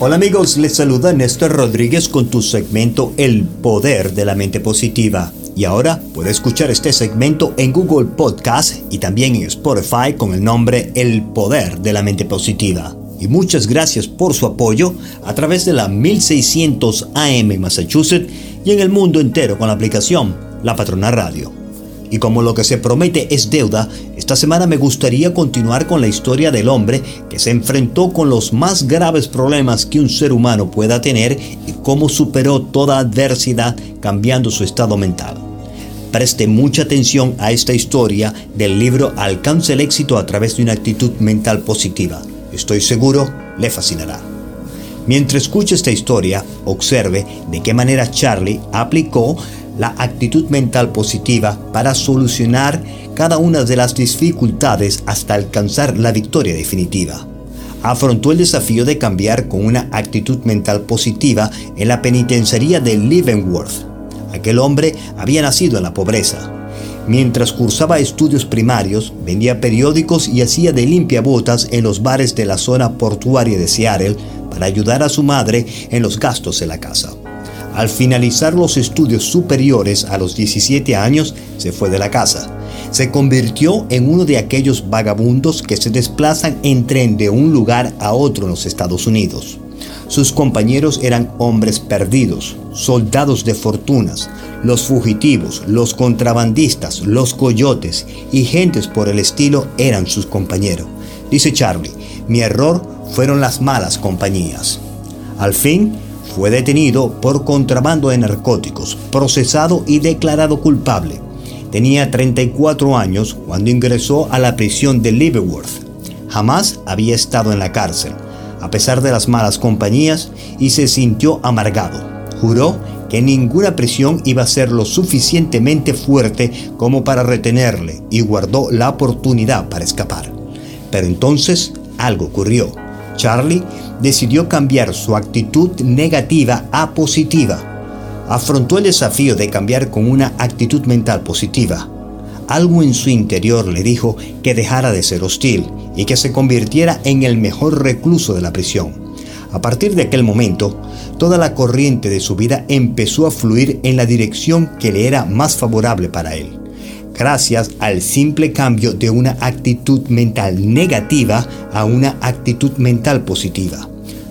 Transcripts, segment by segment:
Hola amigos, les saluda Néstor Rodríguez con tu segmento El Poder de la Mente Positiva. Y ahora puedes escuchar este segmento en Google Podcast y también en Spotify con el nombre El Poder de la Mente Positiva. Y muchas gracias por su apoyo a través de la 1600 AM Massachusetts y en el mundo entero con la aplicación La Patrona Radio. Y como lo que se promete es deuda, esta semana me gustaría continuar con la historia del hombre que se enfrentó con los más graves problemas que un ser humano pueda tener y cómo superó toda adversidad cambiando su estado mental. Preste mucha atención a esta historia del libro Alcance el éxito a través de una actitud mental positiva. Estoy seguro le fascinará. Mientras escuche esta historia, observe de qué manera Charlie aplicó la actitud mental positiva para solucionar cada una de las dificultades hasta alcanzar la victoria definitiva. Afrontó el desafío de cambiar con una actitud mental positiva en la penitenciaría de Leavenworth. Aquel hombre había nacido en la pobreza. Mientras cursaba estudios primarios, vendía periódicos y hacía de limpiabotas en los bares de la zona portuaria de Seattle para ayudar a su madre en los gastos de la casa. Al finalizar los estudios superiores a los 17 años, se fue de la casa. Se convirtió en uno de aquellos vagabundos que se desplazan en tren de un lugar a otro en los Estados Unidos. Sus compañeros eran hombres perdidos, soldados de fortunas, los fugitivos, los contrabandistas, los coyotes y gentes por el estilo eran sus compañeros. Dice Charlie, mi error fueron las malas compañías. Al fin, fue detenido por contrabando de narcóticos, procesado y declarado culpable. Tenía 34 años cuando ingresó a la prisión de Leavenworth. Jamás había estado en la cárcel, a pesar de las malas compañías, y se sintió amargado. Juró que ninguna prisión iba a ser lo suficientemente fuerte como para retenerle y guardó la oportunidad para escapar. Pero entonces algo ocurrió. Charlie decidió cambiar su actitud negativa a positiva. Afrontó el desafío de cambiar con una actitud mental positiva. Algo en su interior le dijo que dejara de ser hostil y que se convirtiera en el mejor recluso de la prisión. A partir de aquel momento, toda la corriente de su vida empezó a fluir en la dirección que le era más favorable para él gracias al simple cambio de una actitud mental negativa a una actitud mental positiva.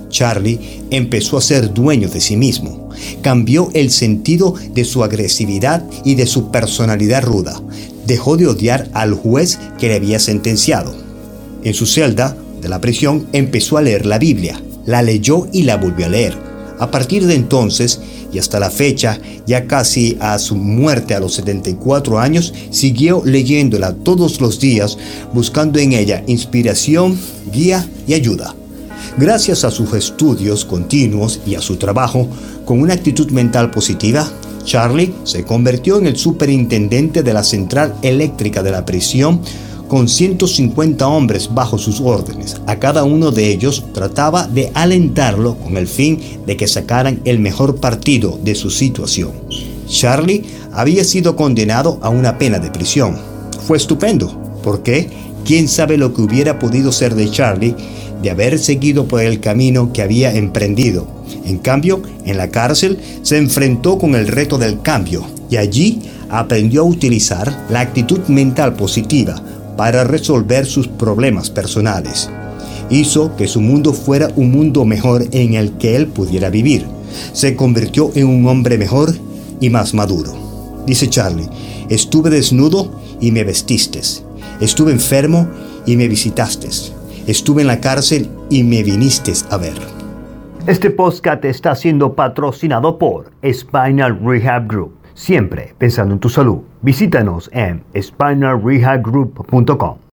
Charlie empezó a ser dueño de sí mismo. Cambió el sentido de su agresividad y de su personalidad ruda. Dejó de odiar al juez que le había sentenciado. En su celda de la prisión empezó a leer la Biblia. La leyó y la volvió a leer. A partir de entonces y hasta la fecha, ya casi a su muerte a los 74 años, siguió leyéndola todos los días, buscando en ella inspiración, guía y ayuda. Gracias a sus estudios continuos y a su trabajo con una actitud mental positiva, Charlie se convirtió en el superintendente de la central eléctrica de la prisión con 150 hombres bajo sus órdenes. A cada uno de ellos trataba de alentarlo con el fin de que sacaran el mejor partido de su situación. Charlie había sido condenado a una pena de prisión. Fue estupendo. ¿Por qué? ¿Quién sabe lo que hubiera podido ser de Charlie de haber seguido por el camino que había emprendido? En cambio, en la cárcel se enfrentó con el reto del cambio y allí aprendió a utilizar la actitud mental positiva para resolver sus problemas personales. Hizo que su mundo fuera un mundo mejor en el que él pudiera vivir. Se convirtió en un hombre mejor y más maduro. Dice Charlie, estuve desnudo y me vestiste. Estuve enfermo y me visitaste. Estuve en la cárcel y me viniste a ver. Este podcast está siendo patrocinado por Spinal Rehab Group siempre pensando en tu salud. Visítanos en spinalrehabgroup.com.